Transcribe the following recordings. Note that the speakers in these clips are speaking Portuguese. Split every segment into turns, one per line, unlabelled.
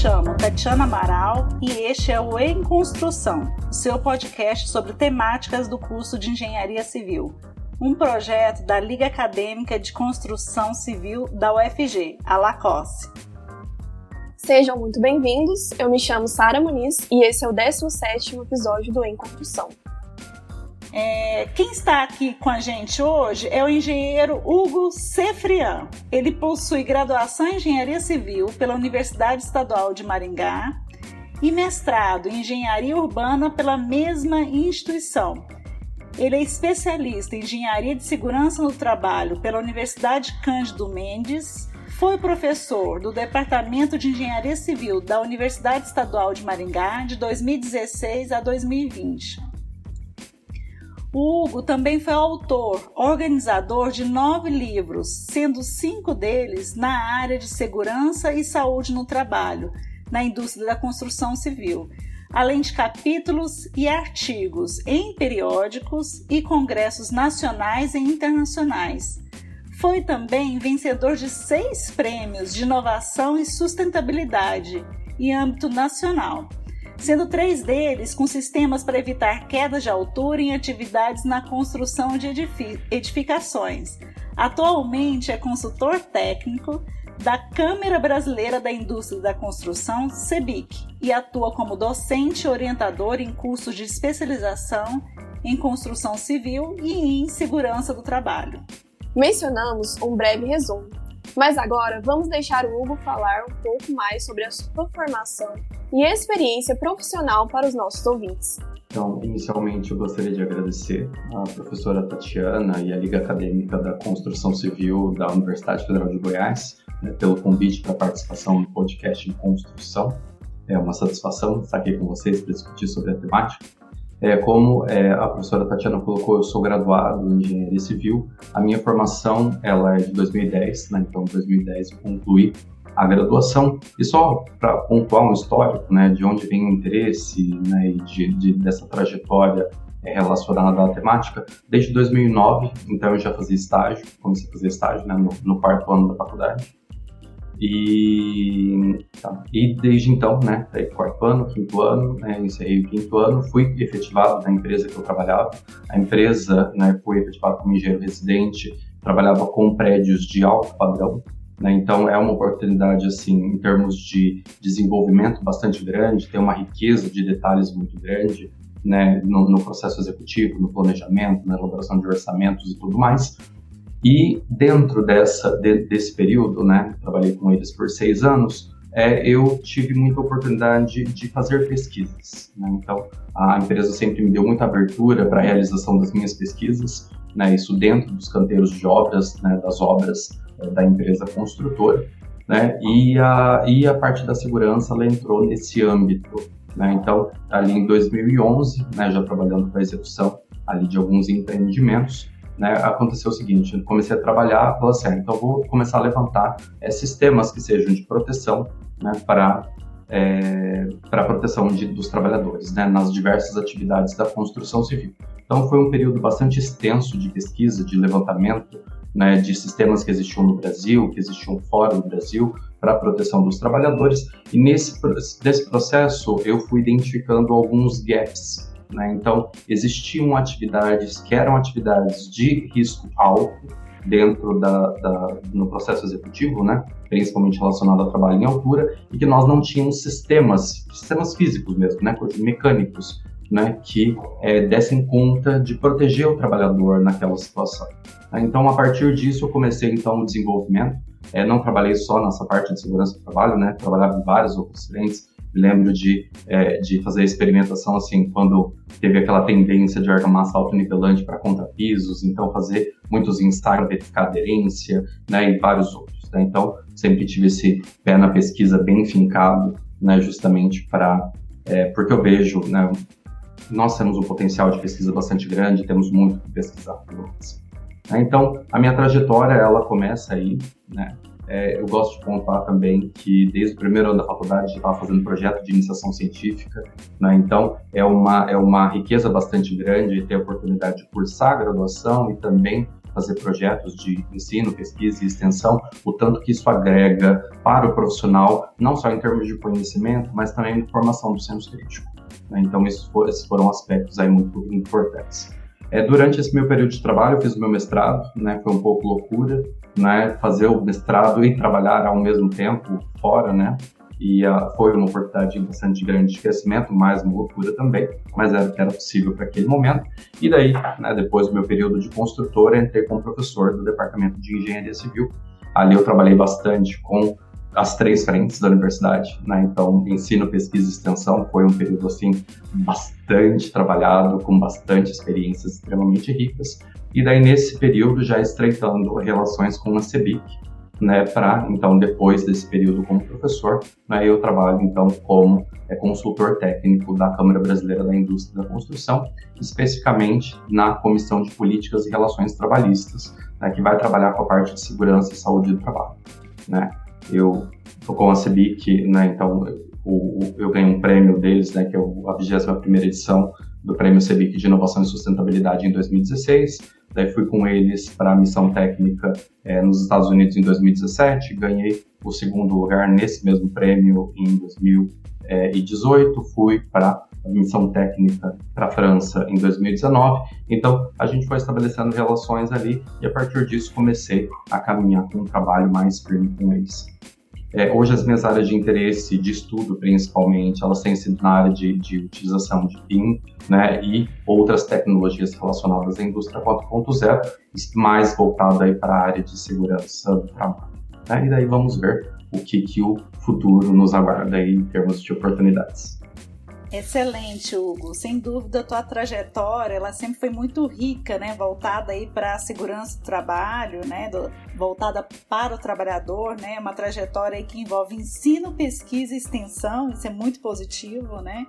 chamo Tatiana Amaral e este é o Em Construção, seu podcast sobre temáticas do curso de Engenharia Civil, um projeto da Liga Acadêmica de Construção Civil da UFG, a LACOSSE.
Sejam muito bem-vindos, eu me chamo Sara Muniz e esse é o 17º episódio do Em Construção.
É, quem está aqui com a gente hoje é o engenheiro Hugo Cefrian. Ele possui graduação em Engenharia Civil pela Universidade Estadual de Maringá e mestrado em Engenharia Urbana pela mesma instituição. Ele é especialista em Engenharia de Segurança no Trabalho pela Universidade Cândido Mendes, foi professor do Departamento de Engenharia Civil da Universidade Estadual de Maringá de 2016 a 2020 o Hugo também foi autor, organizador de nove livros, sendo cinco deles na área de segurança e saúde no trabalho, na indústria da construção civil, além de capítulos e artigos em periódicos e congressos nacionais e internacionais. Foi também vencedor de seis prêmios de inovação e sustentabilidade em âmbito nacional sendo três deles com sistemas para evitar quedas de altura em atividades na construção de edificações. Atualmente é consultor técnico da Câmara Brasileira da Indústria da Construção, CEBIC, e atua como docente orientador em cursos de especialização em construção civil e em segurança do trabalho.
Mencionamos um breve resumo, mas agora vamos deixar o Hugo falar um pouco mais sobre a sua formação e experiência profissional para os nossos ouvintes.
Então, inicialmente eu gostaria de agradecer à professora Tatiana e à Liga Acadêmica da Construção Civil da Universidade Federal de Goiás né, pelo convite para a participação no podcast em construção. É uma satisfação estar aqui com vocês para discutir sobre a temática. É, como é, a professora Tatiana colocou, eu sou graduado em Engenharia Civil. A minha formação ela é de 2010, né? então em 2010 eu concluí a graduação. E só para pontuar um histórico né, de onde vem o interesse né, de, de, dessa trajetória é, relacionada à temática, desde 2009, então eu já fazia estágio, comecei a fazer estágio né, no, no quarto ano da faculdade. E, tá, e desde então, né, daí quarto ano, quinto ano, né, encerrei o quinto ano, fui efetivado na empresa que eu trabalhava. A empresa, né, fui efetivado como engenheiro residente, trabalhava com prédios de alto padrão, né? Então, é uma oportunidade, assim, em termos de desenvolvimento bastante grande, tem uma riqueza de detalhes muito grande né? no, no processo executivo, no planejamento, na elaboração de orçamentos e tudo mais. E dentro dessa, de, desse período, né, trabalhei com eles por seis anos, é, eu tive muita oportunidade de fazer pesquisas. Né? Então, a empresa sempre me deu muita abertura para a realização das minhas pesquisas, né? isso dentro dos canteiros de obras, né? das obras é, da empresa construtora. Né? E, a, e a parte da segurança ela entrou nesse âmbito. Né? Então, ali em 2011, né, já trabalhando com a execução ali de alguns empreendimentos, né, aconteceu o seguinte, eu comecei a trabalhar, falei assim, ah, então vou começar a levantar é, sistemas que sejam de proteção né, para é, para a proteção de, dos trabalhadores, né, nas diversas atividades da construção civil. Então foi um período bastante extenso de pesquisa, de levantamento né, de sistemas que existiam no Brasil, que existiam fora do Brasil, para a proteção dos trabalhadores. E nesse, nesse processo eu fui identificando alguns gaps né? Então, existiam atividades que eram atividades de risco alto dentro da, da, no processo executivo, né? principalmente relacionado ao trabalho em altura, e que nós não tínhamos sistemas, sistemas físicos mesmo, né? mecânicos, né? que é, dessem conta de proteger o trabalhador naquela situação. Então, a partir disso, eu comecei então o desenvolvimento. É, não trabalhei só nessa parte de segurança do trabalho, né? trabalhava em vários outros frentes, lembro de, é, de fazer experimentação assim, quando teve aquela tendência de argamassa autonivelante para contrapisos, então fazer muitos ensaios, verificar aderência, né, e vários outros. Né? Então, sempre tive esse pé na pesquisa bem fincado, né, justamente para, é, porque eu vejo, né, nós temos um potencial de pesquisa bastante grande, temos muito que pesquisar. Então, a minha trajetória, ela começa aí, né, é, eu gosto de contar também que desde o primeiro ano da faculdade já estava fazendo projeto de iniciação científica, né? então é uma, é uma riqueza bastante grande ter a oportunidade de cursar a graduação e também fazer projetos de ensino, pesquisa e extensão, o tanto que isso agrega para o profissional, não só em termos de conhecimento, mas também de formação do senso crítico. Né? Então, esses foram aspectos aí muito importantes. É, durante esse meu período de trabalho, eu fiz o meu mestrado, né? Foi um pouco loucura, né? Fazer o mestrado e trabalhar ao mesmo tempo fora, né? E uh, foi uma oportunidade bastante grande de crescimento, mais uma loucura também, mas era era possível para aquele momento. E daí, né, depois do meu período de construtora, entrei como professor do Departamento de Engenharia Civil. Ali eu trabalhei bastante com as três frentes da universidade, né? Então, ensino, pesquisa e extensão foi um período assim bastante trabalhado, com bastante experiências extremamente ricas. E daí nesse período já estreitando relações com a CEBIC, né? Para então depois desse período como professor, né? Eu trabalho então como é, consultor técnico da Câmara Brasileira da Indústria da Construção, especificamente na Comissão de Políticas e Relações Trabalhistas, né? Que vai trabalhar com a parte de segurança e saúde do trabalho, né? eu tô com a CEBIC, né, então o, o, eu ganhei um prêmio deles, né, que é a 21 edição do Prêmio CEBIC de Inovação e Sustentabilidade em 2016. Daí fui com eles para a missão técnica é, nos Estados Unidos em 2017, ganhei o segundo lugar nesse mesmo prêmio em 2018, fui para a missão técnica para a França em 2019. Então, a gente foi estabelecendo relações ali e a partir disso comecei a caminhar com um trabalho mais firme com eles. É, hoje as minhas áreas de interesse, de estudo principalmente, elas têm sido na área de, de utilização de PIM né, e outras tecnologias relacionadas à indústria 4.0, mais voltado aí para a área de segurança do trabalho. Né? E daí vamos ver o que, que o futuro nos aguarda aí em termos de oportunidades.
Excelente, Hugo. Sem dúvida, a tua trajetória, ela sempre foi muito rica, né? Voltada aí para a segurança do trabalho, né? Do, voltada para o trabalhador, né? Uma trajetória que envolve ensino, pesquisa e extensão. Isso é muito positivo, né?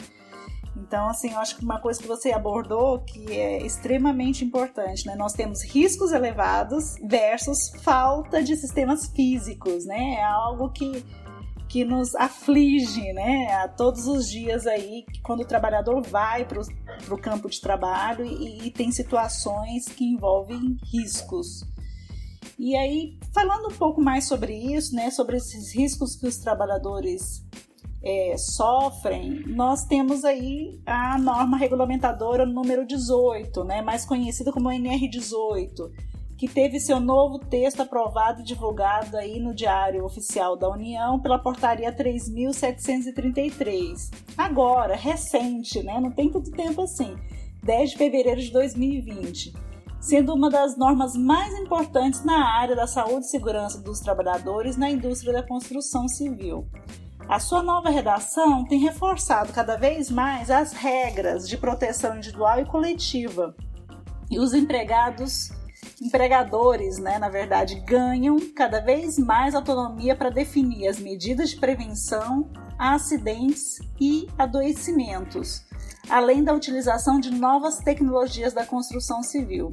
Então, assim, eu acho que uma coisa que você abordou que é extremamente importante, né? Nós temos riscos elevados versus falta de sistemas físicos, né? É algo que que nos aflige, né, a todos os dias aí, quando o trabalhador vai para o campo de trabalho e, e tem situações que envolvem riscos. E aí, falando um pouco mais sobre isso, né, sobre esses riscos que os trabalhadores é, sofrem, nós temos aí a norma regulamentadora número 18, né, mais conhecida como NR18, que teve seu novo texto aprovado e divulgado aí no Diário Oficial da União pela Portaria 3.733. Agora, recente, né? Não tem tanto tempo assim. 10 de fevereiro de 2020 sendo uma das normas mais importantes na área da saúde e segurança dos trabalhadores na indústria da construção civil. A sua nova redação tem reforçado cada vez mais as regras de proteção individual e coletiva, e os empregados empregadores, né, na verdade, ganham cada vez mais autonomia para definir as medidas de prevenção a acidentes e adoecimentos, além da utilização de novas tecnologias da construção civil.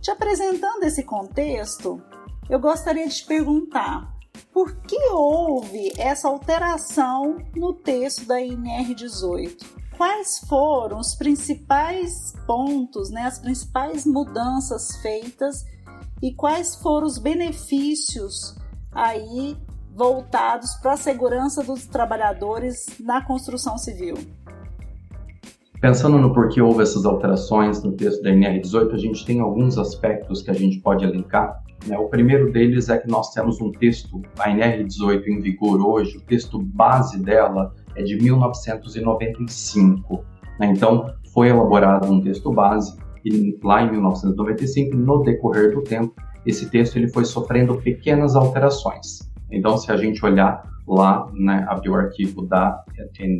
Te apresentando esse contexto, eu gostaria de te perguntar por que houve essa alteração no texto da INR 18? Quais foram os principais pontos, né, as principais mudanças feitas e quais foram os benefícios aí voltados para a segurança dos trabalhadores na construção civil.
Pensando no porquê houve essas alterações no texto da NR18, a gente tem alguns aspectos que a gente pode elencar. Né? O primeiro deles é que nós temos um texto, a NR18 em vigor hoje, o texto base dela é de 1995. Né? Então, foi elaborado um texto base e lá em 1995, no decorrer do tempo, esse texto ele foi sofrendo pequenas alterações. Então, se a gente olhar lá, né, abrir o arquivo da,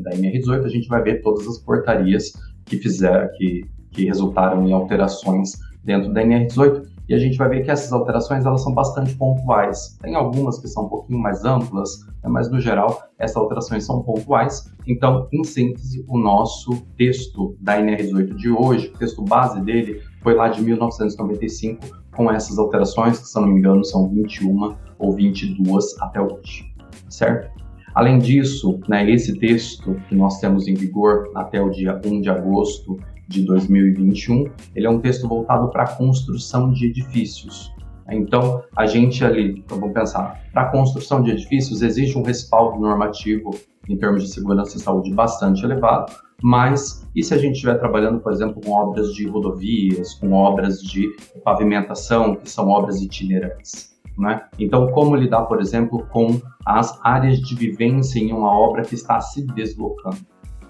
da MR18, a gente vai ver todas as portarias que fizeram, que, que resultaram em alterações dentro da NR18 e a gente vai ver que essas alterações elas são bastante pontuais. Tem algumas que são um pouquinho mais amplas, né, mas no geral essas alterações são pontuais. Então, em síntese, o nosso texto da NR18 de hoje, o texto base dele, foi lá de 1995, com essas alterações, que se não me engano são 21 ou 22 até hoje, certo? Além disso, né, esse texto que nós temos em vigor até o dia 1 de agosto de 2021, ele é um texto voltado para a construção de edifícios. Então, a gente ali, vamos pensar, para a construção de edifícios existe um respaldo normativo em termos de segurança e saúde bastante elevado, mas e se a gente estiver trabalhando, por exemplo, com obras de rodovias, com obras de pavimentação, que são obras itinerantes? Né? Então, como lidar, por exemplo, com as áreas de vivência em uma obra que está se deslocando?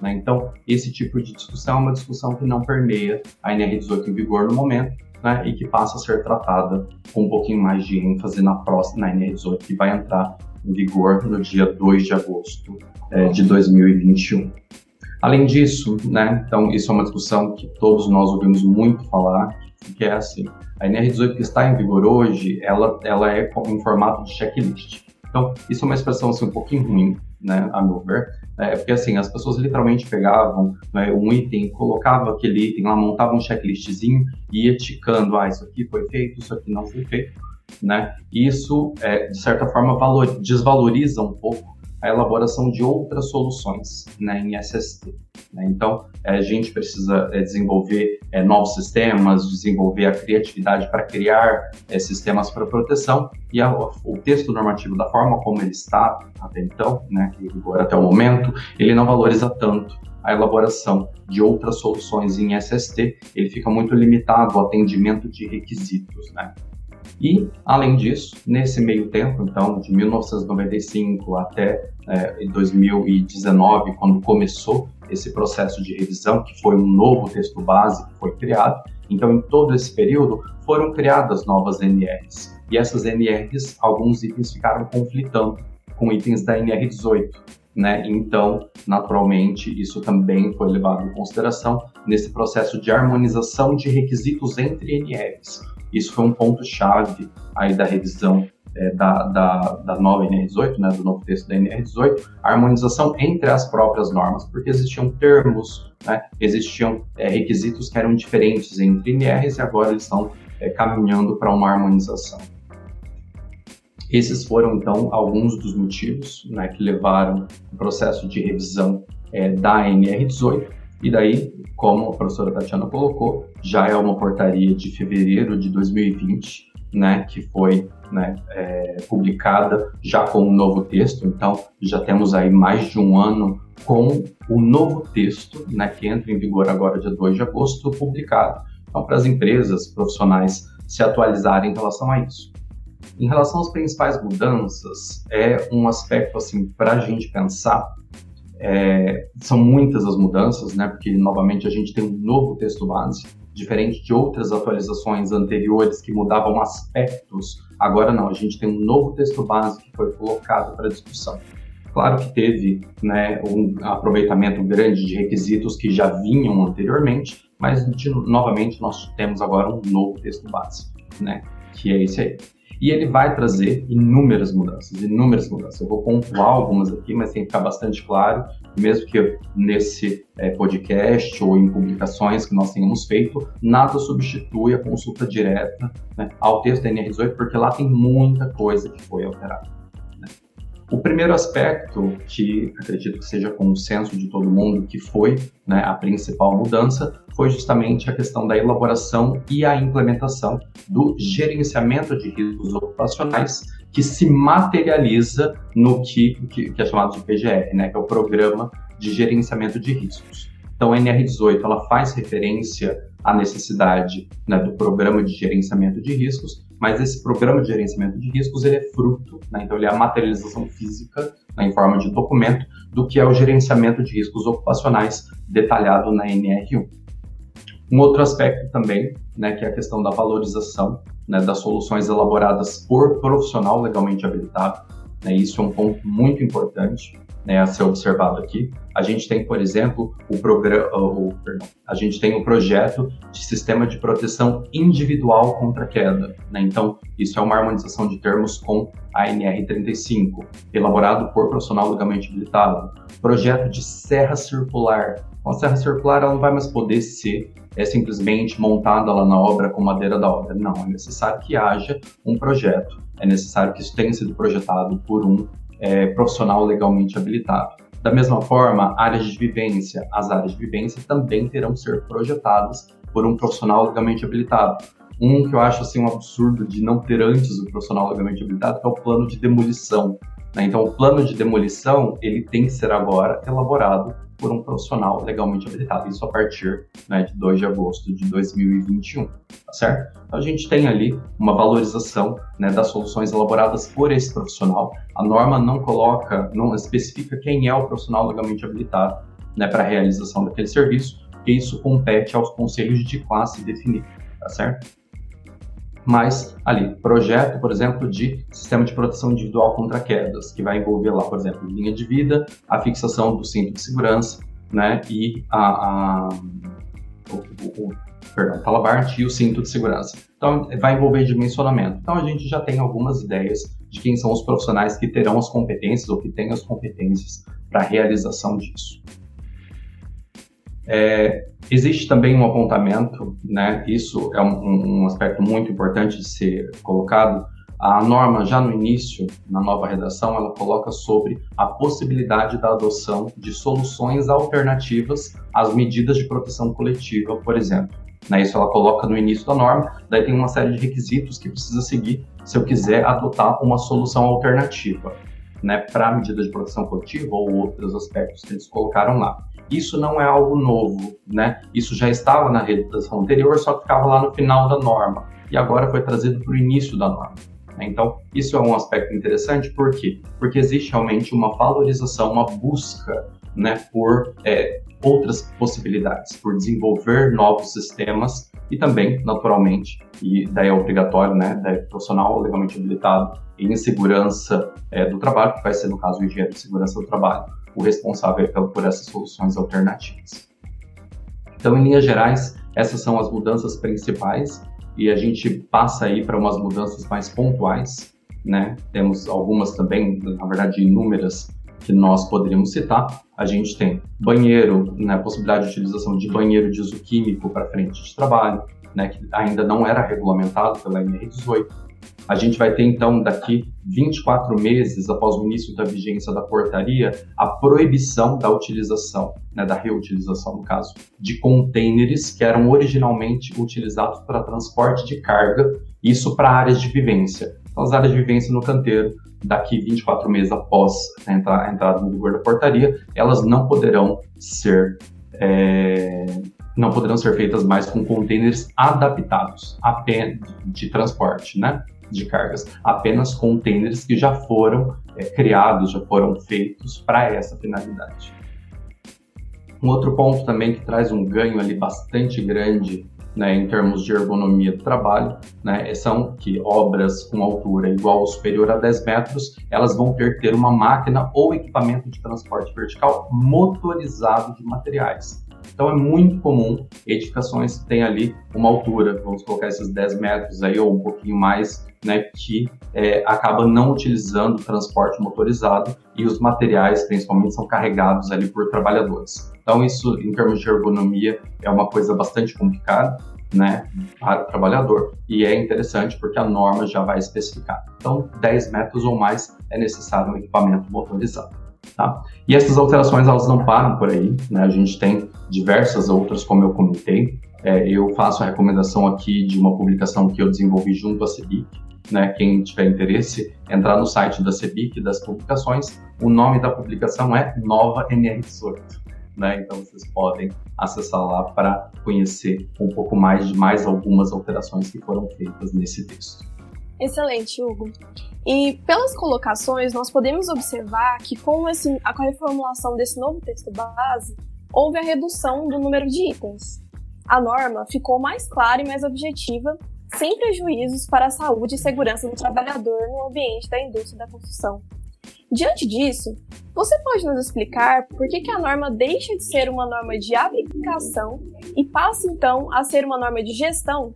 Né? Então, esse tipo de discussão é uma discussão que não permeia a NR18 em vigor no momento né? e que passa a ser tratada com um pouquinho mais de ênfase na próxima na NR18, que vai entrar em vigor no dia 2 de agosto é, de 2021. Além disso, né, então isso é uma discussão que todos nós ouvimos muito falar, que é assim, a NR18 que está em vigor hoje, ela, ela é em formato de checklist. Então, isso é uma expressão assim, um pouquinho ruim, né, a meu ver, é, porque assim, as pessoas literalmente pegavam né, um item, colocavam aquele item lá, montavam um checklistzinho e ia ticando, ah, isso aqui foi feito, isso aqui não foi feito, né? Isso, é, de certa forma, valor, desvaloriza um pouco a elaboração de outras soluções né, em SST. Né? Então, é, a gente precisa é, desenvolver é, novos sistemas, desenvolver a criatividade para criar é, sistemas para proteção e a, o texto normativo, da forma como ele está até então, né, agora até o momento, ele não valoriza tanto a elaboração de outras soluções em SST, ele fica muito limitado ao atendimento de requisitos, né? E, além disso, nesse meio tempo, então, de 1995 até é, 2019, quando começou esse processo de revisão, que foi um novo texto base que foi criado, então, em todo esse período, foram criadas novas NRs. E essas NRs, alguns itens ficaram conflitando com itens da NR18. Né? Então, naturalmente, isso também foi levado em consideração nesse processo de harmonização de requisitos entre NRs. Isso foi um ponto-chave aí da revisão é, da, da, da, nova NR18, né, do novo texto da NR18, a harmonização entre as próprias normas, porque existiam termos, né, existiam é, requisitos que eram diferentes entre NRs e agora eles estão é, caminhando para uma harmonização. Esses foram, então, alguns dos motivos né, que levaram o processo de revisão é, da NR18 e daí, como a professora Tatiana colocou, já é uma portaria de fevereiro de 2020, né, que foi né, é, publicada já com um novo texto. Então, já temos aí mais de um ano com o novo texto, né, que entra em vigor agora dia 2 de agosto, publicado. Então, para as empresas profissionais se atualizarem em relação a isso. Em relação às principais mudanças, é um aspecto assim para a gente pensar é, são muitas as mudanças, né? Porque novamente a gente tem um novo texto base, diferente de outras atualizações anteriores que mudavam aspectos. Agora não, a gente tem um novo texto base que foi colocado para discussão. Claro que teve né, um aproveitamento grande de requisitos que já vinham anteriormente, mas de, novamente nós temos agora um novo texto base, né? Que é esse aí. E ele vai trazer inúmeras mudanças, inúmeras mudanças. Eu vou pontuar algumas aqui, mas tem que ficar bastante claro, mesmo que nesse é, podcast ou em publicações que nós tenhamos feito, nada substitui a consulta direta né, ao texto da NR18, porque lá tem muita coisa que foi alterada. O primeiro aspecto, que acredito que seja consenso de todo mundo, que foi né, a principal mudança, foi justamente a questão da elaboração e a implementação do gerenciamento de riscos ocupacionais, que se materializa no que, que, que é chamado de PGR, né, que é o Programa de Gerenciamento de Riscos. Então, a NR18 ela faz referência à necessidade né, do Programa de Gerenciamento de Riscos, mas esse programa de gerenciamento de riscos ele é fruto, né, então ele é a materialização física né, em forma de documento do que é o gerenciamento de riscos ocupacionais detalhado na NR1. Um outro aspecto também, né, que é a questão da valorização né, das soluções elaboradas por profissional legalmente habilitado. Né, isso é um ponto muito importante né, a ser observado aqui. A gente tem, por exemplo, o programa, a gente tem o projeto de sistema de proteção individual contra queda. Né? Então, isso é uma harmonização de termos com a NR35, elaborado por profissional legalmente habilitado. Projeto de serra circular. A serra circular ela não vai mais poder ser é simplesmente montada lá na obra com madeira da obra. Não, é necessário que haja um projeto. É necessário que isso tenha sido projetado por um é, profissional legalmente habilitado. Da mesma forma, áreas de vivência, as áreas de vivência também terão que ser projetadas por um profissional legalmente habilitado. Um que eu acho assim um absurdo de não ter antes o profissional legalmente habilitado, que é o plano de demolição. Né? Então, o plano de demolição ele tem que ser agora elaborado por um profissional legalmente habilitado, isso a partir né, de 2 de agosto de 2021, tá certo? Então, a gente tem ali uma valorização né, das soluções elaboradas por esse profissional. A norma não coloca, não especifica quem é o profissional legalmente habilitado né, para a realização daquele serviço, porque isso compete aos conselhos de classe definir, tá certo? Mas ali, projeto, por exemplo, de sistema de proteção individual contra quedas, que vai envolver lá, por exemplo, linha de vida, a fixação do cinto de segurança, né, e a, a o, o, perdão, talabarte e o cinto de segurança. Então, vai envolver dimensionamento. Então, a gente já tem algumas ideias de quem são os profissionais que terão as competências ou que têm as competências para a realização disso. É, existe também um apontamento, né? Isso é um, um, aspecto muito importante de ser colocado. A norma, já no início, na nova redação, ela coloca sobre a possibilidade da adoção de soluções alternativas às medidas de proteção coletiva, por exemplo. Né, isso ela coloca no início da norma, daí tem uma série de requisitos que precisa seguir se eu quiser adotar uma solução alternativa né, para a medida de proteção coletiva ou outros aspectos que eles colocaram lá. Isso não é algo novo, né? Isso já estava na redação anterior, só que ficava lá no final da norma. E agora foi trazido para o início da norma. Né? Então, isso é um aspecto interessante, por quê? Porque existe realmente uma valorização, uma busca né, por é, outras possibilidades, por desenvolver novos sistemas e também, naturalmente, e daí é obrigatório, né, daí é profissional legalmente habilitado em segurança é, do trabalho, que vai ser, no caso, o engenheiro de segurança do trabalho, o responsável por essas soluções alternativas. Então, em linhas gerais, essas são as mudanças principais e a gente passa aí para umas mudanças mais pontuais, né? Temos algumas também, na verdade, inúmeras que nós poderíamos citar. A gente tem banheiro, né, possibilidade de utilização de banheiro de uso químico para frente de trabalho, né, que ainda não era regulamentado pela NR18. A gente vai ter, então, daqui 24 meses após o início da vigência da portaria, a proibição da utilização, né, da reutilização, no caso, de contêineres que eram originalmente utilizados para transporte de carga, isso para áreas de vivência. Então, as áreas de vivência no canteiro, daqui 24 meses após a entrada no vigor da portaria, elas não poderão ser é, não poderão ser feitas mais com contêineres adaptados de transporte, né? de cargas, apenas containers que já foram é, criados, já foram feitos para essa finalidade. Um outro ponto também que traz um ganho ali bastante grande né, em termos de ergonomia do trabalho, né, são que obras com altura igual ou superior a 10 metros, elas vão ter que ter uma máquina ou equipamento de transporte vertical motorizado de materiais. Então é muito comum edificações que têm ali uma altura, vamos colocar esses 10 metros aí ou um pouquinho mais, né, que é, acaba não utilizando transporte motorizado e os materiais, principalmente, são carregados ali por trabalhadores. Então isso, em termos de ergonomia, é uma coisa bastante complicada, né, para o trabalhador e é interessante porque a norma já vai especificar. Então, 10 metros ou mais é necessário um equipamento motorizado. Tá? E essas alterações elas não param por aí, né? A gente tem diversas outras, como eu comentei. É, eu faço a recomendação aqui de uma publicação que eu desenvolvi junto à CEBIC, né? Quem tiver interesse, entrar no site da CEBIC das publicações. O nome da publicação é Nova NR18. Né? Então vocês podem acessar lá para conhecer um pouco mais de mais algumas alterações que foram feitas nesse texto.
Excelente, Hugo. E pelas colocações, nós podemos observar que com, esse, a reformulação desse novo texto base, houve a redução do número de itens. A norma ficou mais clara e mais objetiva, sem prejuízos para a saúde e segurança do trabalhador no ambiente da indústria da construção. Diante disso, você pode nos explicar por que, que a norma deixa de ser uma norma de aplicação e passa então a ser uma norma de gestão?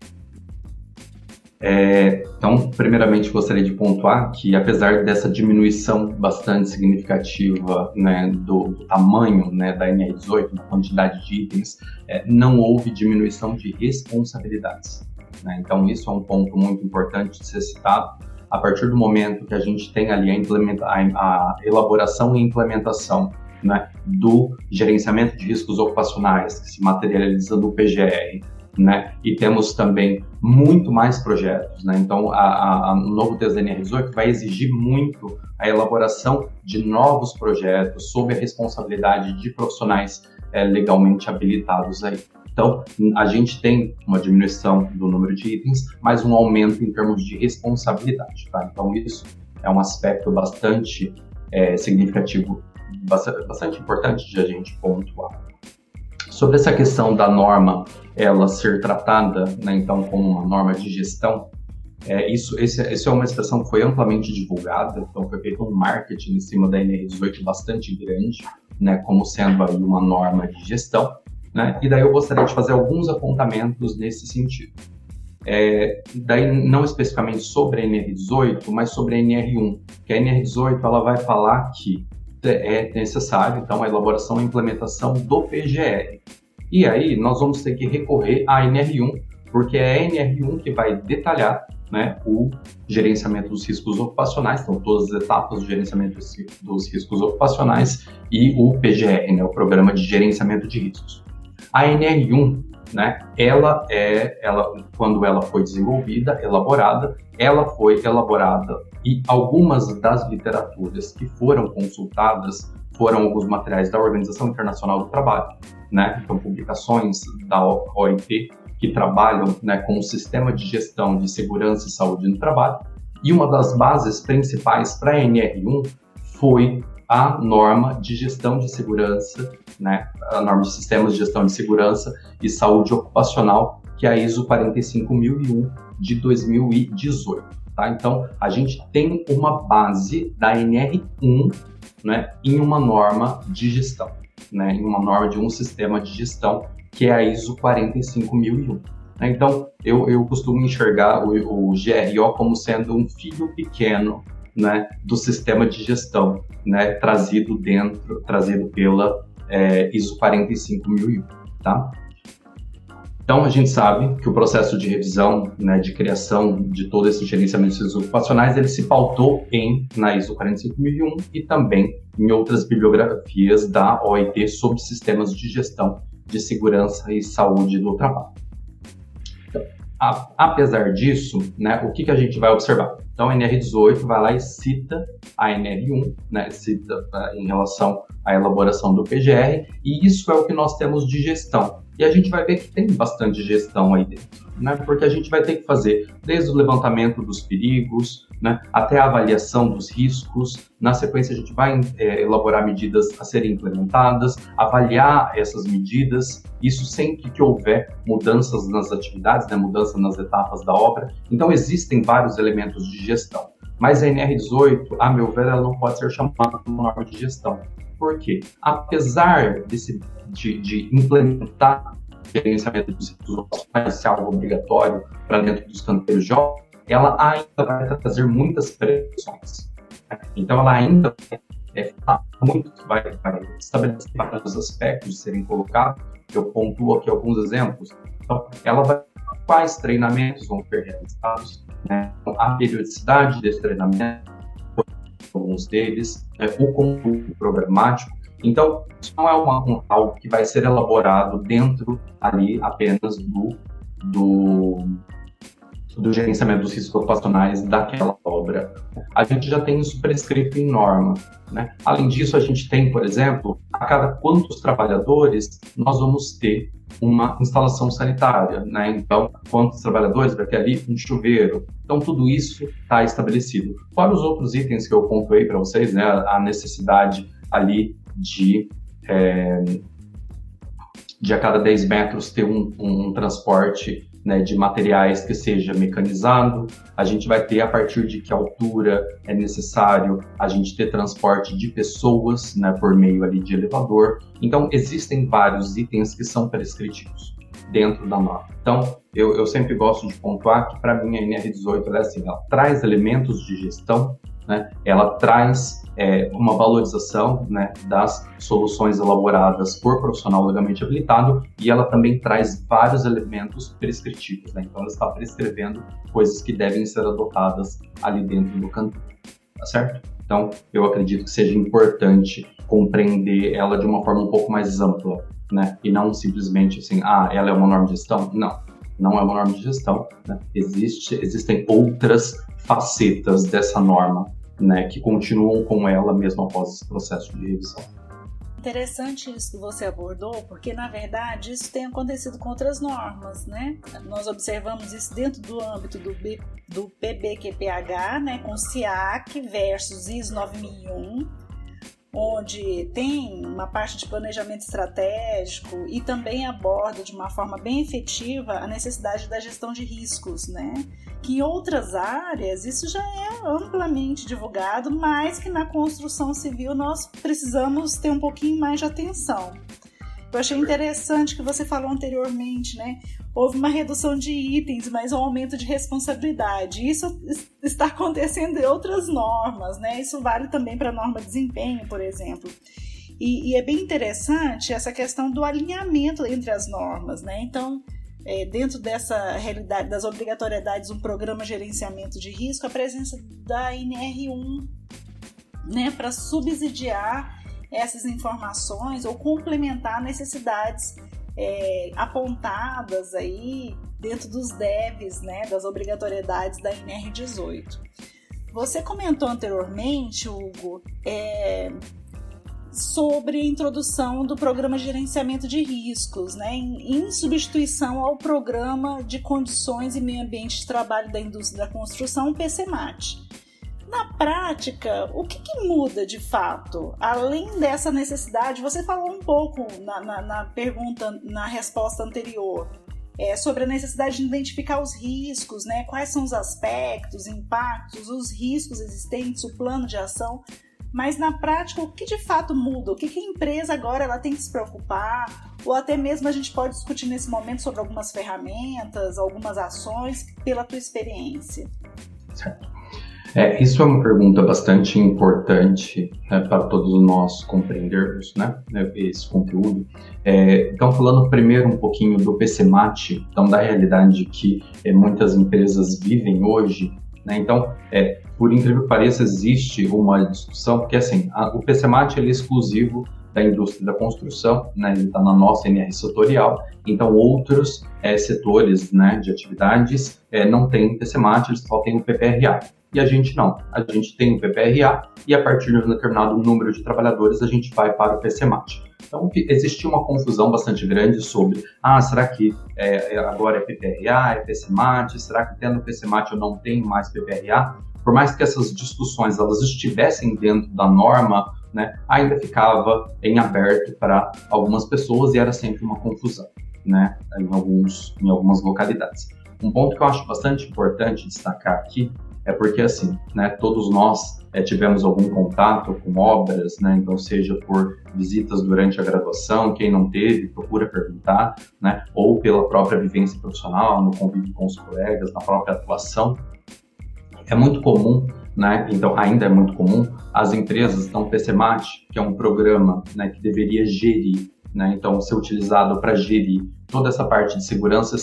É, então, primeiramente, gostaria de pontuar que, apesar dessa diminuição bastante significativa né, do, do, tamanho né, da NR18, da quantidade de itens, é, não houve diminuição de responsabilidades. Né? Então, isso é um ponto muito importante de ser citado. a partir do momento que a gente tem ali a, a, a elaboração e implementação né, do gerenciamento de riscos ocupacionais, que se materializa no PGR, né? E temos também muito mais projetos, né? Então, a, o novo TSNR 18 vai exigir muito a elaboração de novos projetos sob a responsabilidade de profissionais é, legalmente habilitados aí. Então, a gente tem uma diminuição do número de itens, mas um aumento em termos de responsabilidade, tá? Então, isso é um aspecto bastante é, significativo, bastante, bastante importante de a gente pontuar. Sobre essa questão da norma ela ser tratada, né, então, como uma norma de gestão, é, isso, esse, esse, é uma expressão que foi amplamente divulgada, então foi feito um marketing em cima da NR18 bastante grande, né, como sendo aí uma norma de gestão, né, e daí eu gostaria de fazer alguns apontamentos nesse sentido. É, daí não especificamente sobre a NR18, mas sobre a NR1, que a NR18 ela vai falar que é necessário, então, a elaboração e implementação do PGR. E aí, nós vamos ter que recorrer à NR1, porque é a NR1 que vai detalhar né, o gerenciamento dos riscos ocupacionais, então todas as etapas do gerenciamento dos riscos ocupacionais e o PGR, né, o Programa de Gerenciamento de Riscos. A NR1, né, ela é, ela, quando ela foi desenvolvida, elaborada, ela foi elaborada e algumas das literaturas que foram consultadas foram alguns materiais da Organização Internacional do Trabalho, né? Então, publicações da OIT que trabalham né, com o sistema de gestão de segurança e saúde no trabalho. E uma das bases principais para a NR1 foi a norma de gestão de segurança, né, a norma de sistemas de gestão de segurança e saúde ocupacional, que é a ISO 45001 de 2018. Tá? Então, a gente tem uma base da NR1 né, em uma norma de gestão, né, em uma norma de um sistema de gestão, que é a ISO 45001. Né? Então, eu, eu costumo enxergar o, o GRO como sendo um filho pequeno né, do sistema de gestão, né, trazido dentro, trazido pela é, ISO 45001, tá? Então, a gente sabe que o processo de revisão, né, de criação de todo esse gerenciamento de riscos ocupacionais, ele se pautou em, na ISO 45001 e também em outras bibliografias da OIT sobre sistemas de gestão de segurança e saúde do trabalho. Então, a, apesar disso, né, o que, que a gente vai observar? Então, a NR18 vai lá e cita a NR1, né, cita uh, em relação à elaboração do PGR, e isso é o que nós temos de gestão. E a gente vai ver que tem bastante gestão aí dentro, né? Porque a gente vai ter que fazer desde o levantamento dos perigos, né, até a avaliação dos riscos. Na sequência, a gente vai é, elaborar medidas a serem implementadas, avaliar essas medidas, isso sempre que houver mudanças nas atividades, né, mudanças nas etapas da obra. Então, existem vários elementos de gestão. Mas a NR18, a meu ver, ela não pode ser chamada uma norma de gestão. Por quê? Apesar desse de, de implementar gerenciamento de situações, ser algo obrigatório para dentro dos canteiros de obra, ela ainda vai trazer muitas pressões. Então, ela ainda é, muito, vai, vai estabelecer vários aspectos serem colocados. Eu pontuo aqui alguns exemplos. Então, ela vai quais treinamentos vão ser realizados, né? a periodicidade desse treinamento, alguns deles, né? o conteúdo programático, então, isso não é uma, um, algo que vai ser elaborado dentro ali apenas do, do, do gerenciamento dos riscos ocupacionais daquela obra. A gente já tem isso prescrito em norma. Né? Além disso, a gente tem, por exemplo, a cada quantos trabalhadores nós vamos ter uma instalação sanitária, né? Então, quantos trabalhadores vai ter ali um chuveiro. Então, tudo isso está estabelecido. Fora os outros itens que eu pontuei para vocês, né? A necessidade ali de, é, de a cada 10 metros ter um, um transporte né, de materiais que seja mecanizado. A gente vai ter a partir de que altura é necessário a gente ter transporte de pessoas né, por meio ali de elevador. Então, existem vários itens que são prescritivos dentro da norma. Então, eu, eu sempre gosto de pontuar que, para mim, a NR18 ela é assim, ela traz elementos de gestão, né, ela traz é, uma valorização né, das soluções elaboradas por profissional legalmente habilitado e ela também traz vários elementos prescritivos. Né? Então, ela está prescrevendo coisas que devem ser adotadas ali dentro do canto, tá certo? Então, eu acredito que seja importante compreender ela de uma forma um pouco mais ampla, né? E não simplesmente assim, ah, ela é uma norma de gestão. Não, não é uma norma de gestão. Né? Existe, existem outras facetas dessa norma né, que continuam com ela mesmo após esse processo de revisão.
Interessante isso que você abordou, porque na verdade isso tem acontecido com outras normas, né? Nós observamos isso dentro do âmbito do, B, do PBQPH, né, com SIAC versus ISO 9001, onde tem uma parte de planejamento estratégico e também aborda de uma forma bem efetiva a necessidade da gestão de riscos, né? Que em outras áreas isso já é amplamente divulgado, mas que na construção civil nós precisamos ter um pouquinho mais de atenção. Eu achei interessante que você falou anteriormente, né? Houve uma redução de itens, mas um aumento de responsabilidade. Isso está acontecendo em outras normas, né? Isso vale também para a norma de desempenho, por exemplo. E, e, é bem interessante essa questão do alinhamento entre as normas, né? Então, é, dentro dessa realidade das obrigatoriedades, um programa de gerenciamento de risco, a presença da NR1, né, para subsidiar essas informações ou complementar necessidades é, apontadas aí dentro dos devs, né, das obrigatoriedades da NR18. Você comentou anteriormente, Hugo, é, sobre a introdução do programa de gerenciamento de riscos, né, em, em, substituição ao programa de condições e meio ambiente de trabalho da indústria da construção, PCMAT. Na prática, o que, que, muda de fato? Além dessa necessidade, você falou um pouco na, na, na pergunta, na resposta anterior, é, sobre a necessidade de identificar os riscos, né? quais são os aspectos, impactos, os riscos existentes, o plano de ação. Mas na prática, o que de fato muda? O que, que a empresa agora ela tem que se preocupar? Ou até mesmo a gente pode discutir nesse momento sobre algumas ferramentas, algumas ações, pela tua experiência.
Certo. É, isso é uma pergunta bastante importante né, para todos nós compreendermos né, esse conteúdo. É, então, falando primeiro um pouquinho do PCMAT, então da realidade que é, muitas empresas vivem hoje. Né, então, é, por incrível que pareça, existe uma discussão, porque assim, a, o PCMAT é exclusivo da indústria da construção, né, ele está na nossa NR setorial, então outros é, setores né, de atividades é, não têm PCMAT, eles só têm o PPRA e a gente não. A gente tem o PPRA e a partir de um determinado número de trabalhadores a gente vai para o PCMAT. Então existia uma confusão bastante grande sobre, ah, será que é, é agora é PPRA, é PCMAT, será que tendo PCMAT eu não tenho mais PPRA? Por mais que essas discussões elas estivessem dentro da norma, né, ainda ficava em aberto para algumas pessoas e era sempre uma confusão, né, em, alguns, em algumas localidades. Um ponto que eu acho bastante importante destacar aqui é porque assim, né, todos nós é, tivemos algum contato com obras, né, então seja por visitas durante a graduação, quem não teve, procura perguntar, né, ou pela própria vivência profissional, no convívio com os colegas, na própria atuação. É muito comum, né, então ainda é muito comum, as empresas, então PCMAT, que é um programa né, que deveria gerir né? Então, ser utilizado para gerir toda essa parte de segurança,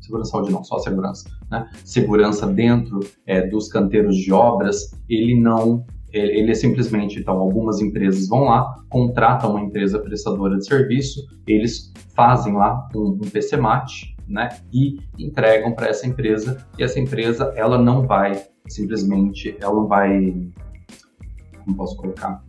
segurança saúde não, só segurança, né? Segurança dentro é, dos canteiros de obras, ele não ele é simplesmente, então, algumas empresas vão lá, contratam uma empresa prestadora de serviço, eles fazem lá um, um PCMAT, né, e entregam para essa empresa, e essa empresa, ela não vai simplesmente, ela não vai, como posso colocar,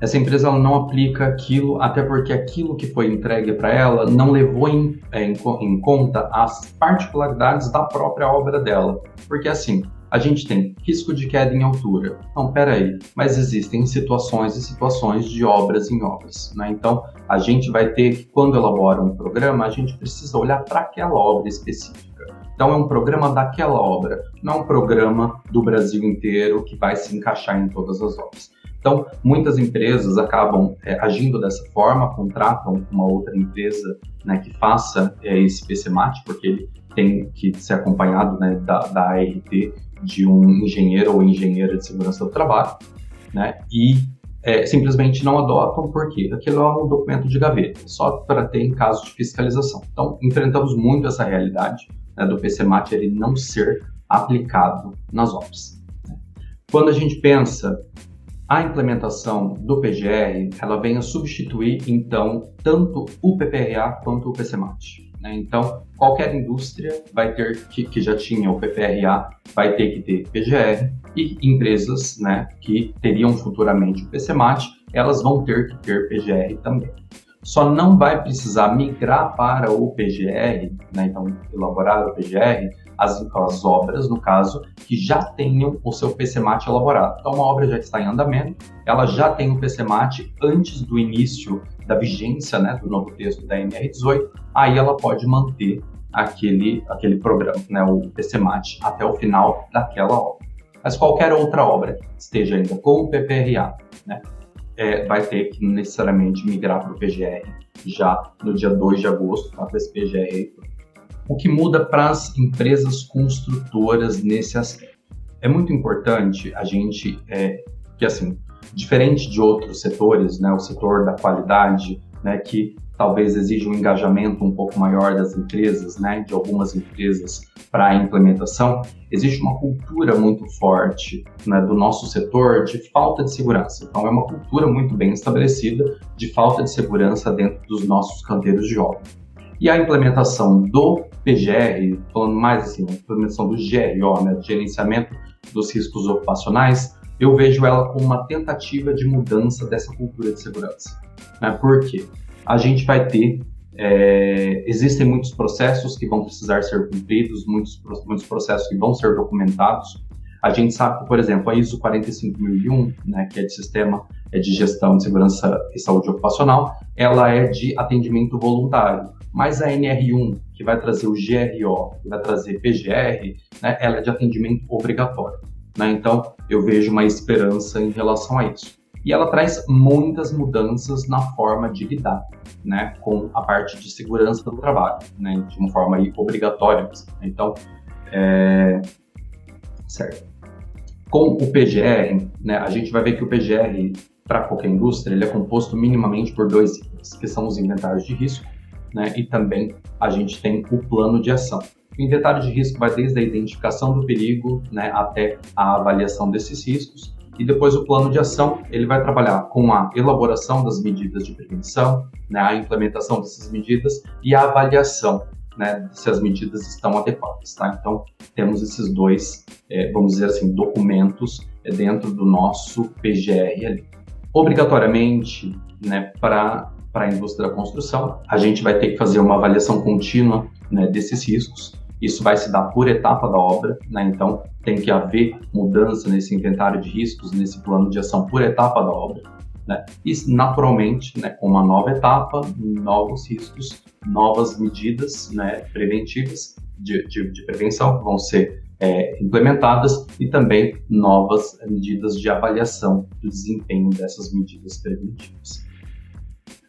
essa empresa não aplica aquilo, até porque aquilo que foi entregue para ela não levou em, é, em, em, conta as particularidades da própria obra dela. Porque assim, a gente tem risco de queda em altura. Não, peraí, mas existem situações e situações de obras em obras. Né? Então, a gente vai ter quando elabora um programa, a gente precisa olhar para aquela obra específica. Então, é um programa daquela obra, não é um programa do Brasil inteiro que vai se encaixar em todas as obras. Então, muitas empresas acabam é, agindo dessa forma, contratam uma outra empresa né, que faça é, esse PCMAT, porque ele tem que ser acompanhado né, da, da ART de um engenheiro ou engenheira de segurança do trabalho. né? E é, simplesmente não adotam porque aquilo é um documento de gaveta, só para ter em caso de fiscalização. Então, enfrentamos muito essa realidade né, do PCMAT ele não ser aplicado nas obras. Né? Quando a gente pensa a implementação do PGR, ela vem a substituir, então, tanto o PPRA quanto o PCMAT. Né? Então, qualquer indústria vai ter que, que já tinha o PPRA, vai ter que ter PGR, e empresas né, que teriam futuramente o PCMAT, elas vão ter que ter PGR também. Só não vai precisar migrar para o PGR, né, então elaborar o PGR, as, as obras, no caso, que já tenham o seu PCMAT elaborado. Então, uma obra já está em andamento, ela já tem o PCMAT antes do início da vigência né, do novo texto da NR18, aí ela pode manter aquele, aquele programa, né, o PCMAT, até o final daquela obra. Mas qualquer outra obra que esteja ainda com o PPRA, né, é, vai ter que necessariamente migrar para o PGR já no dia 2 de agosto, para esse PGR. O que muda para as empresas construtoras nesse aspecto? É muito importante a gente é, que assim diferente de outros setores, né, o setor da qualidade, né, que talvez exija um engajamento um pouco maior das empresas, né, de algumas empresas para a implementação, existe uma cultura muito forte né, do nosso setor de falta de segurança. Então, é uma cultura muito bem estabelecida de falta de segurança dentro dos nossos canteiros de obra. E a implementação do PGR, falando mais assim, a implementação do GRO, né, gerenciamento dos riscos ocupacionais, eu vejo ela como uma tentativa de mudança dessa cultura de segurança. Né? Por quê? A gente vai ter é, existem muitos processos que vão precisar ser cumpridos, muitos, muitos processos que vão ser documentados. A gente sabe que, por exemplo, a ISO 45001, né, que é de Sistema é de Gestão de Segurança e Saúde Ocupacional, ela é de atendimento voluntário. Mas a NR1, que vai trazer o GRO, que vai trazer PGR, né, ela é de atendimento obrigatório. Né? Então, eu vejo uma esperança em relação a isso. E ela traz muitas mudanças na forma de lidar né, com a parte de segurança do trabalho, né, de uma forma aí, obrigatória. Então, é... certo. Com o PGR, né, a gente vai ver que o PGR, para qualquer indústria, ele é composto minimamente por dois itens, que são os inventários de risco, né, e também a gente tem o plano de ação. O inventário de risco vai desde a identificação do perigo né, até a avaliação desses riscos e depois o plano de ação, ele vai trabalhar com a elaboração das medidas de prevenção, né, a implementação dessas medidas e a avaliação né, se as medidas estão adequadas. Tá? Então, temos esses dois, é, vamos dizer assim, documentos é, dentro do nosso PGR ali. Obrigatoriamente, né, para a indústria da construção, a gente vai ter que fazer uma avaliação contínua né, desses riscos isso vai se dar por etapa da obra, né? então tem que haver mudança nesse inventário de riscos, nesse plano de ação por etapa da obra. Né? E naturalmente, né, com uma nova etapa, novos riscos, novas medidas né, preventivas de, de, de prevenção vão ser é, implementadas e também novas medidas de avaliação do desempenho dessas medidas preventivas.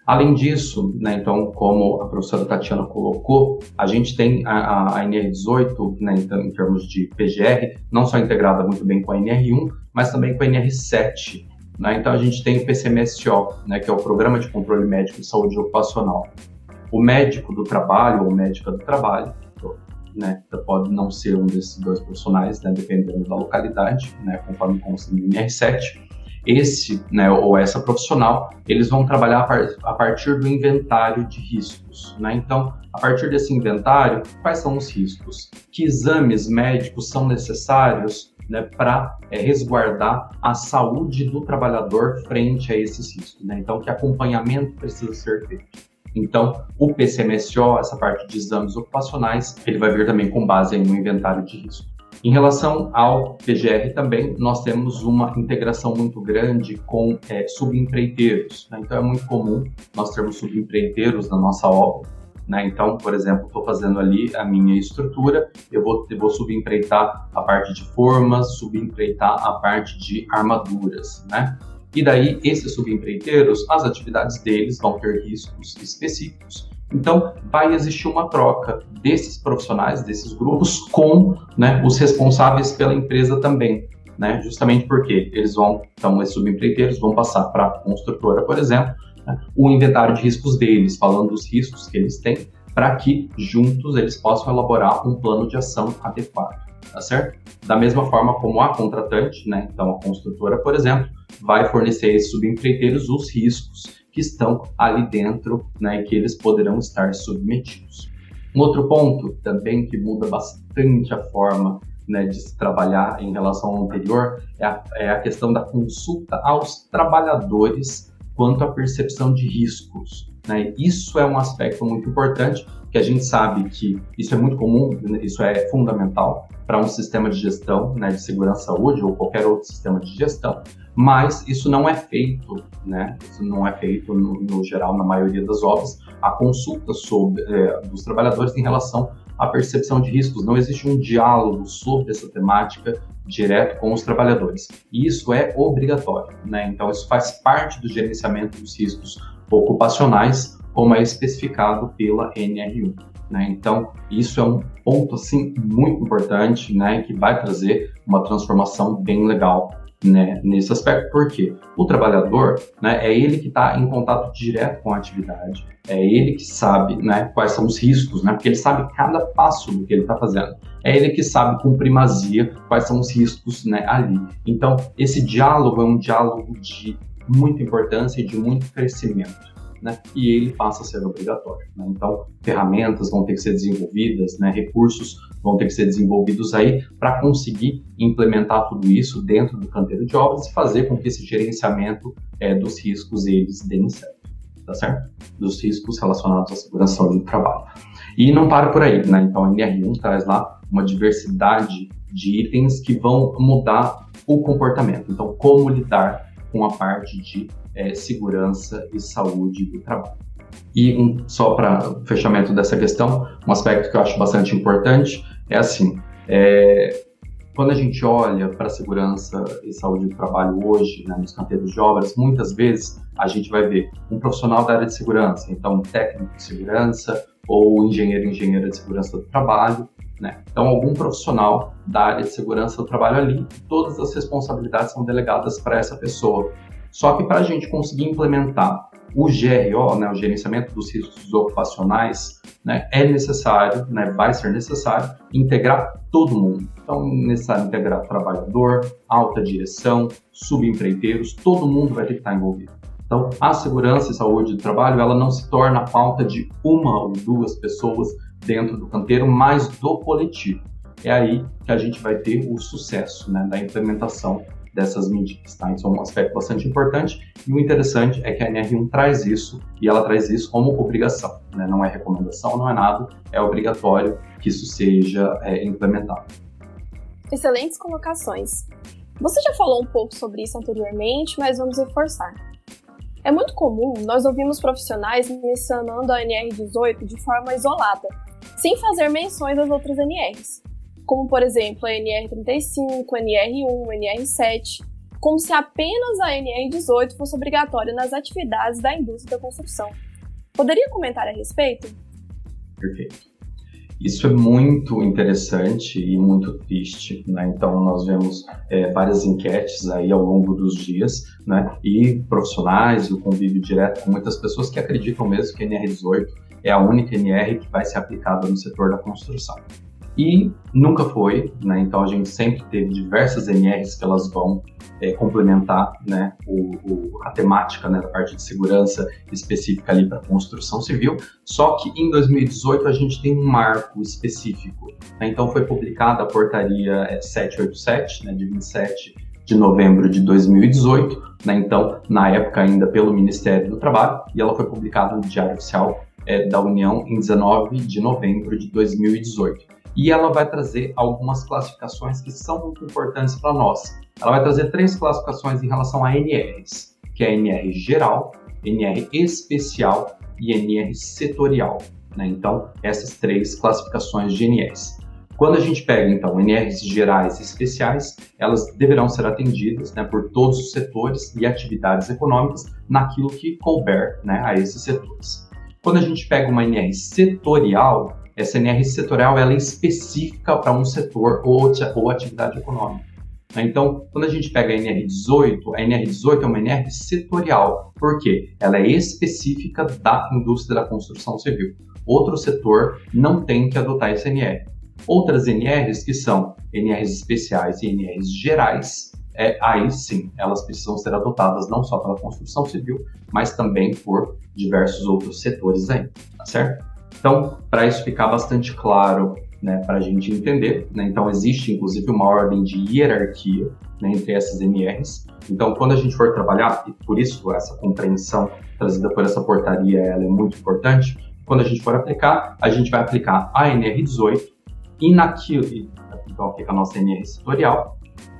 Além disso, né, então, como a professora Tatiana colocou, a gente tem a, a NR18, né, então, em termos de PGR, não só integrada muito bem com a NR1, mas também com a NR7. Né? Então, a gente tem o PCMSO, né, que é o Programa de Controle Médico de Saúde Ocupacional. O médico do trabalho ou médica do trabalho, né, pode não ser um desses dois profissionais, né, dependendo da localidade, conforme consta no NR7, esse, né, ou essa profissional, eles vão trabalhar a partir do inventário de riscos. Né? Então, a partir desse inventário, quais são os riscos? Que exames médicos são necessários né, para é, resguardar a saúde do trabalhador frente a esses riscos? Né? Então, que acompanhamento precisa ser feito? Então, o PCMSO, essa parte de exames ocupacionais, ele vai vir também com base no inventário de risco. Em relação ao PGR também, nós temos uma integração muito grande com é, subempreiteiros. Né? Então é muito comum nós termos subempreiteiros na nossa obra. Né? Então, por exemplo, estou fazendo ali a minha estrutura, eu vou, eu vou subempreitar a parte de formas, subempreitar a parte de armaduras. Né? E daí, esses subempreiteiros, as atividades deles vão ter riscos específicos. Então, vai existir uma troca desses profissionais, desses grupos, com né, os responsáveis pela empresa também. né, justamente porque eles vão, então, esses subempreiteiros vão passar para a construtora, por exemplo, né, o inventário de riscos deles, falando dos riscos que eles têm, para que juntos eles possam elaborar um plano de ação adequado, tá certo? Da mesma forma como a contratante, né, então a construtora, por exemplo, vai fornecer a esses subempreiteiros os riscos que estão ali dentro, né, e que eles poderão estar submetidos. Um outro ponto também que muda bastante a forma né, de se trabalhar em relação ao anterior é a, é a questão da consulta aos trabalhadores quanto à percepção de riscos. Né? Isso é um aspecto muito importante, que a gente sabe que isso é muito comum, isso é fundamental para um sistema de gestão né, de segurança saúde ou qualquer outro sistema de gestão, mas isso não é feito, né? Isso não é feito no, no geral na maioria das obras. A consulta sobre é, dos trabalhadores em relação à percepção de riscos. Não existe um diálogo sobre essa temática direto com os trabalhadores. E isso é obrigatório, né? Então isso faz parte do gerenciamento dos riscos ocupacionais, como é especificado pela NR1. Né? Então, isso é um ponto assim muito importante, né, que vai trazer uma transformação bem legal né, nesse aspecto, porque o trabalhador, né, é ele que está em contato direto com a atividade, é ele que sabe, né, quais são os riscos, né, porque ele sabe cada passo do que ele está fazendo, é ele que sabe com primazia quais são os riscos, né, ali. Então, esse diálogo é um diálogo de muita importância e de muito crescimento né, e ele passa a ser obrigatório. Né? Então, ferramentas vão ter que ser desenvolvidas, né, recursos vão ter que ser desenvolvidos aí para conseguir implementar tudo isso dentro do canteiro de obras e fazer com que esse gerenciamento é, dos riscos eles deem certo, tá certo? Dos riscos relacionados à segurança do trabalho. E não para por aí, né? Então, a NR1 traz lá uma diversidade de itens que vão mudar o comportamento. Então, como lidar com a parte de é, segurança e saúde do trabalho. E um, só para fechamento dessa questão, um aspecto que eu acho bastante importante é assim: é, quando a gente olha para segurança e saúde do trabalho hoje, né, nos canteiros de obras, muitas vezes a gente vai ver um profissional da área de segurança, então um técnico de segurança ou engenheiro engenheira de segurança do trabalho, né? Então algum profissional da área de segurança do trabalho ali, todas as responsabilidades são delegadas para essa pessoa. Só que para a gente conseguir implementar o GRO, né, o gerenciamento dos riscos ocupacionais, né, é necessário, né, vai ser necessário integrar todo mundo. Então, é necessário integrar trabalhador, alta direção, subempreiteiros, todo mundo vai ter que estar envolvido. Então, a segurança e saúde do trabalho, ela não se torna a pauta de uma ou duas pessoas dentro do canteiro, mas do coletivo. É aí que a gente vai ter o sucesso né, da implementação dessas medidas. Tá? Isso é um aspecto bastante importante e o interessante é que a NR1 traz isso e ela traz isso como obrigação. Né? Não é recomendação, não é nada, é obrigatório que isso seja é, implementado.
Excelentes colocações. Você já falou um pouco sobre isso anteriormente, mas vamos reforçar. É muito comum nós ouvirmos profissionais mencionando a NR18 de forma isolada, sem fazer menções às outras NRs como por exemplo a NR35, NR1, NR7, como se apenas a NR18 fosse obrigatória nas atividades da indústria da construção. Poderia comentar a respeito?
Perfeito. Isso é muito interessante e muito triste, né? Então nós vemos é, várias enquetes aí ao longo dos dias, né? E profissionais o convívio direto com muitas pessoas que acreditam mesmo que a NR18 é a única NR que vai ser aplicada no setor da construção e nunca foi, né? Então a gente sempre teve diversas NRs que elas vão é, complementar, né, o, o, a temática né, da parte de segurança específica ali para construção civil. Só que em 2018 a gente tem um marco específico. Né? Então foi publicada a portaria 787, é, né, de 27 de novembro de 2018, né? Então na época ainda pelo Ministério do Trabalho e ela foi publicada no Diário Oficial é, da União em 19 de novembro de 2018 e ela vai trazer algumas classificações que são muito importantes para nós. Ela vai trazer três classificações em relação a NRs, que é NR geral, NR especial e NR setorial. Né? Então, essas três classificações de NRs. Quando a gente pega, então, NRs gerais e especiais, elas deverão ser atendidas né, por todos os setores e atividades econômicas naquilo que couber né, a esses setores. Quando a gente pega uma NR setorial, essa NR setorial ela é específica para um setor ou, ou atividade econômica. Então, quando a gente pega a NR18, a NR18 é uma NR setorial. Por quê? Ela é específica da indústria da construção civil. Outro setor não tem que adotar essa NR. Outras NRs, que são NRs especiais e NRs gerais, é, aí sim, elas precisam ser adotadas não só pela construção civil, mas também por diversos outros setores aí, tá certo? Então, para isso ficar bastante claro né, para a gente entender. Né? Então, existe inclusive uma ordem de hierarquia né, entre essas MRs. Então, quando a gente for trabalhar, e por isso essa compreensão trazida por essa portaria ela é muito importante, quando a gente for aplicar, a gente vai aplicar a NR18 e naquilo, então aplica a nossa NR setorial,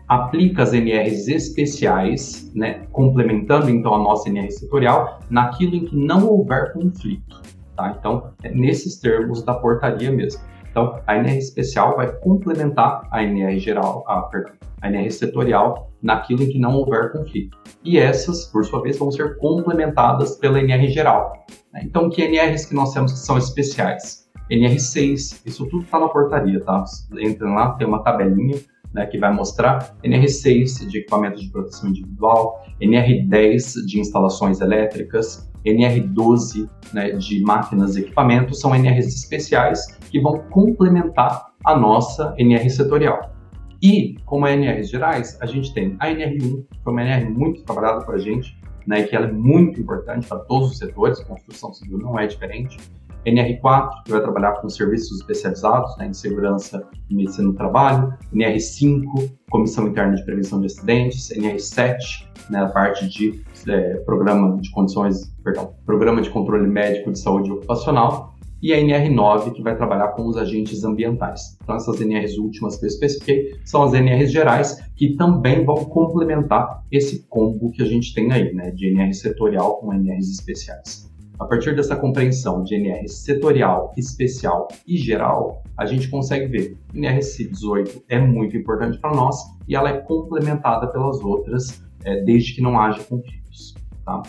aplica as NRs especiais, né, complementando então a nossa NR setorial, naquilo em que não houver conflito. Tá? Então, é nesses termos da portaria mesmo. Então, a NR especial vai complementar a NR geral, a, perdão, a NR setorial naquilo em que não houver conflito. E essas, por sua vez, vão ser complementadas pela NR geral. Né? Então, que NRs que nós temos que são especiais? NR6, isso tudo está na portaria, tá? Entrem lá, tem uma tabelinha né, que vai mostrar NR6 de equipamentos de proteção individual, NR10 de instalações elétricas, NR12 né, de máquinas e equipamentos, são NRs especiais que vão complementar a nossa NR setorial. E, como NRs gerais, a gente tem a NR1, que foi uma NR muito trabalhada para a gente, né, que ela é muito importante para todos os setores, construção civil não é diferente. NR4, que vai trabalhar com serviços especializados né, em segurança e medicina do trabalho. NR5, Comissão Interna de Prevenção de Acidentes. NR7, né, a parte de é, programa de condições, perdão, programa de controle médico de saúde ocupacional e a NR9, que vai trabalhar com os agentes ambientais. Então, essas NRs últimas que eu especifiquei são as NRs gerais, que também vão complementar esse combo que a gente tem aí, né, de NR setorial com NRs especiais. A partir dessa compreensão de NR setorial, especial e geral, a gente consegue ver que NRC 18 é muito importante para nós e ela é complementada pelas outras, é, desde que não haja conflitos. Tá?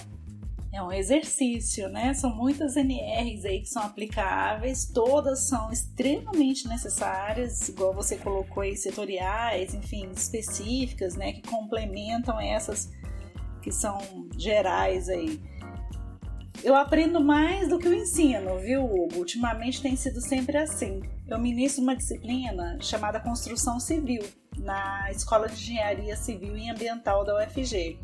É um exercício, né? São muitas NRs aí que são aplicáveis, todas são extremamente necessárias, igual você colocou aí, setoriais, enfim, específicas, né? Que complementam essas que são gerais aí. Eu aprendo mais do que eu ensino, viu, Hugo? Ultimamente tem sido sempre assim. Eu ministro uma disciplina chamada Construção Civil na Escola de Engenharia Civil e Ambiental da UFG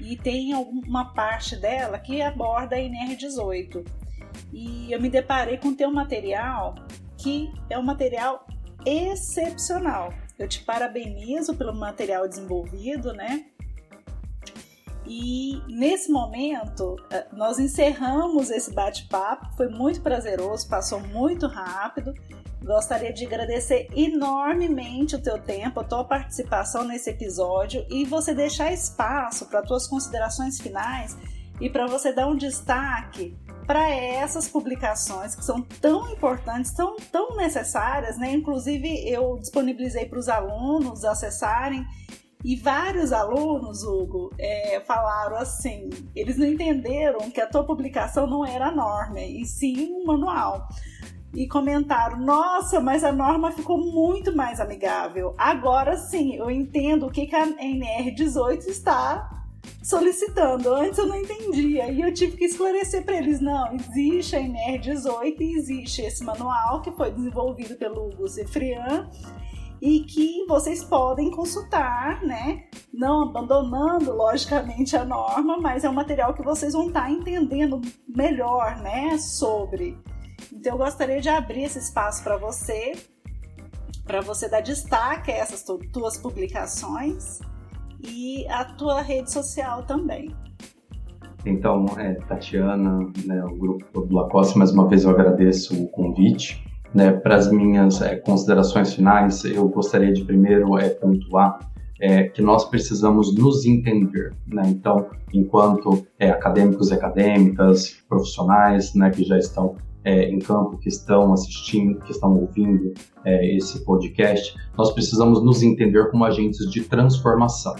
e tem uma parte dela que aborda a NR18. E eu me deparei com teu material que é um material excepcional. Eu te parabenizo pelo material desenvolvido, né? E nesse momento, eh, nós encerramos esse bate-papo, foi muito prazeroso, passou muito rápido. Gostaria de agradecer enormemente o teu tempo, a tua participação nesse episódio e você deixar espaço para tuas considerações finais e para você dar um destaque para essas publicações que são tão importantes, tão, tão necessárias, né? Inclusive eu disponibilizei para os alunos acessarem e vários alunos, Hugo, é, falaram assim: eles não entenderam que a tua publicação não era norma, e sim um manual e comentaram: Nossa, mas a norma ficou muito mais amigável. Agora sim, eu entendo o que, que a NR18 está solicitando. Antes eu não entendia e eu tive que esclarecer para eles: não, existe a NR18 e existe esse manual que foi desenvolvido pelo Hugo Zefrian e que vocês podem consultar, né? Não abandonando, logicamente, a norma, mas é um material que vocês vão estar entendendo melhor, né? Sobre. Então eu gostaria de abrir esse espaço para você, para você dar destaque a essas tu tuas publicações e a tua rede social também.
Então, é, Tatiana, né, o grupo do Lacoste, mais uma vez eu agradeço o convite. Né, para as minhas é, considerações finais, eu gostaria de primeiro é, pontuar é, que nós precisamos nos entender. Né? Então, enquanto é, acadêmicos e acadêmicas, profissionais né, que já estão é, em campo, que estão assistindo, que estão ouvindo esse podcast, nós precisamos nos entender como agentes de transformação.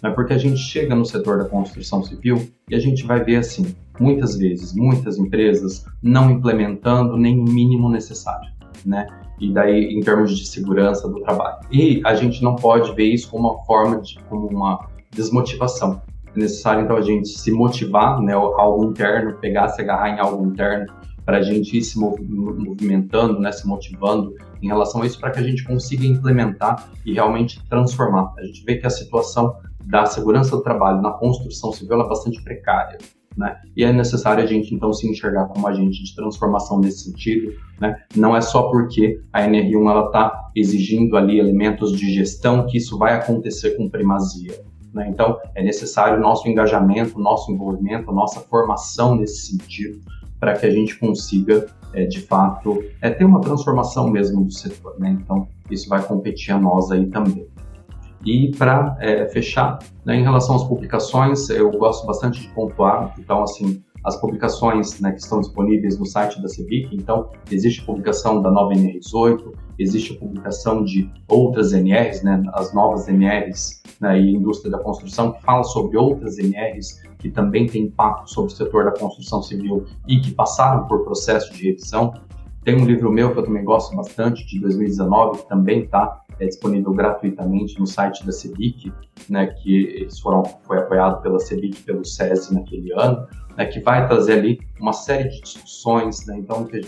Né? Porque a gente chega no setor da construção civil e a gente vai ver assim, muitas vezes, muitas empresas não implementando nem o mínimo necessário. Né? E daí em termos de segurança do trabalho. E a gente não pode ver isso como uma forma de como uma desmotivação. É necessário então a gente se motivar, né, algo interno, pegar, se agarrar em algo interno para a gente ir se movimentando, né, se motivando em relação a isso, para que a gente consiga implementar e realmente transformar. A gente vê que a situação da segurança do trabalho na construção civil é bastante precária. Né? E é necessário a gente então se enxergar como agente de transformação nesse sentido, né? Não é só porque a NR1 ela está exigindo ali elementos de gestão que isso vai acontecer com primazia. Né? Então é necessário nosso engajamento, nosso envolvimento, nossa formação nesse sentido para que a gente consiga, é, de fato, é, ter uma transformação mesmo do setor. Né? Então, isso vai competir a nós aí também. E para é, fechar, né, em relação às publicações, eu gosto bastante de pontuar, então, assim, as publicações né, que estão disponíveis no site da CEBIC, então, existe a publicação da nova NR18, existe a publicação de outras NRs, né, as novas NRs né, e indústria da construção, que fala sobre outras NRs que também têm impacto sobre o setor da construção civil e que passaram por processo de revisão. Tem um livro meu que eu também gosto bastante, de 2019, que também está é, disponível gratuitamente no site da CEBIC, né, que foram, foi apoiado pela CEBIC pelo SESI naquele ano, né, que vai trazer ali uma série de discussões, né, então que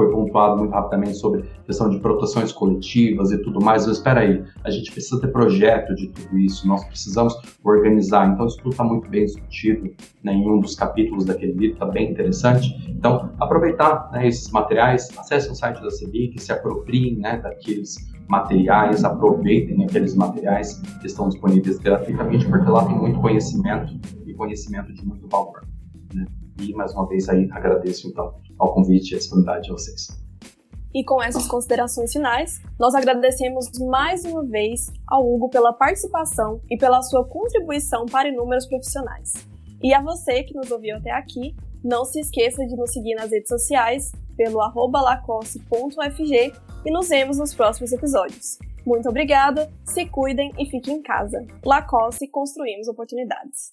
foi pontuado muito rapidamente sobre questão de proteções coletivas e tudo mais. Mas espera aí, a gente precisa ter projeto de tudo isso, nós precisamos organizar. Então isso tudo está muito bem discutido né, em um dos capítulos daquele livro, está bem interessante. Então aproveitar né, esses materiais, acessem o site da CBIC, se apropriem né, daqueles materiais, aproveitem aqueles materiais que estão disponíveis gratuitamente, porque lá tem muito conhecimento e conhecimento de muito valor. Né? E mais uma vez aí agradeço então ao convite e a disponibilidade de vocês.
E com essas considerações finais, nós agradecemos mais uma vez ao Hugo pela participação e pela sua contribuição para inúmeros profissionais. E a você que nos ouviu até aqui, não se esqueça de nos seguir nas redes sociais pelo lacoste.ufg e nos vemos nos próximos episódios. Muito obrigada, se cuidem e fiquem em casa. Lacoste Construímos Oportunidades.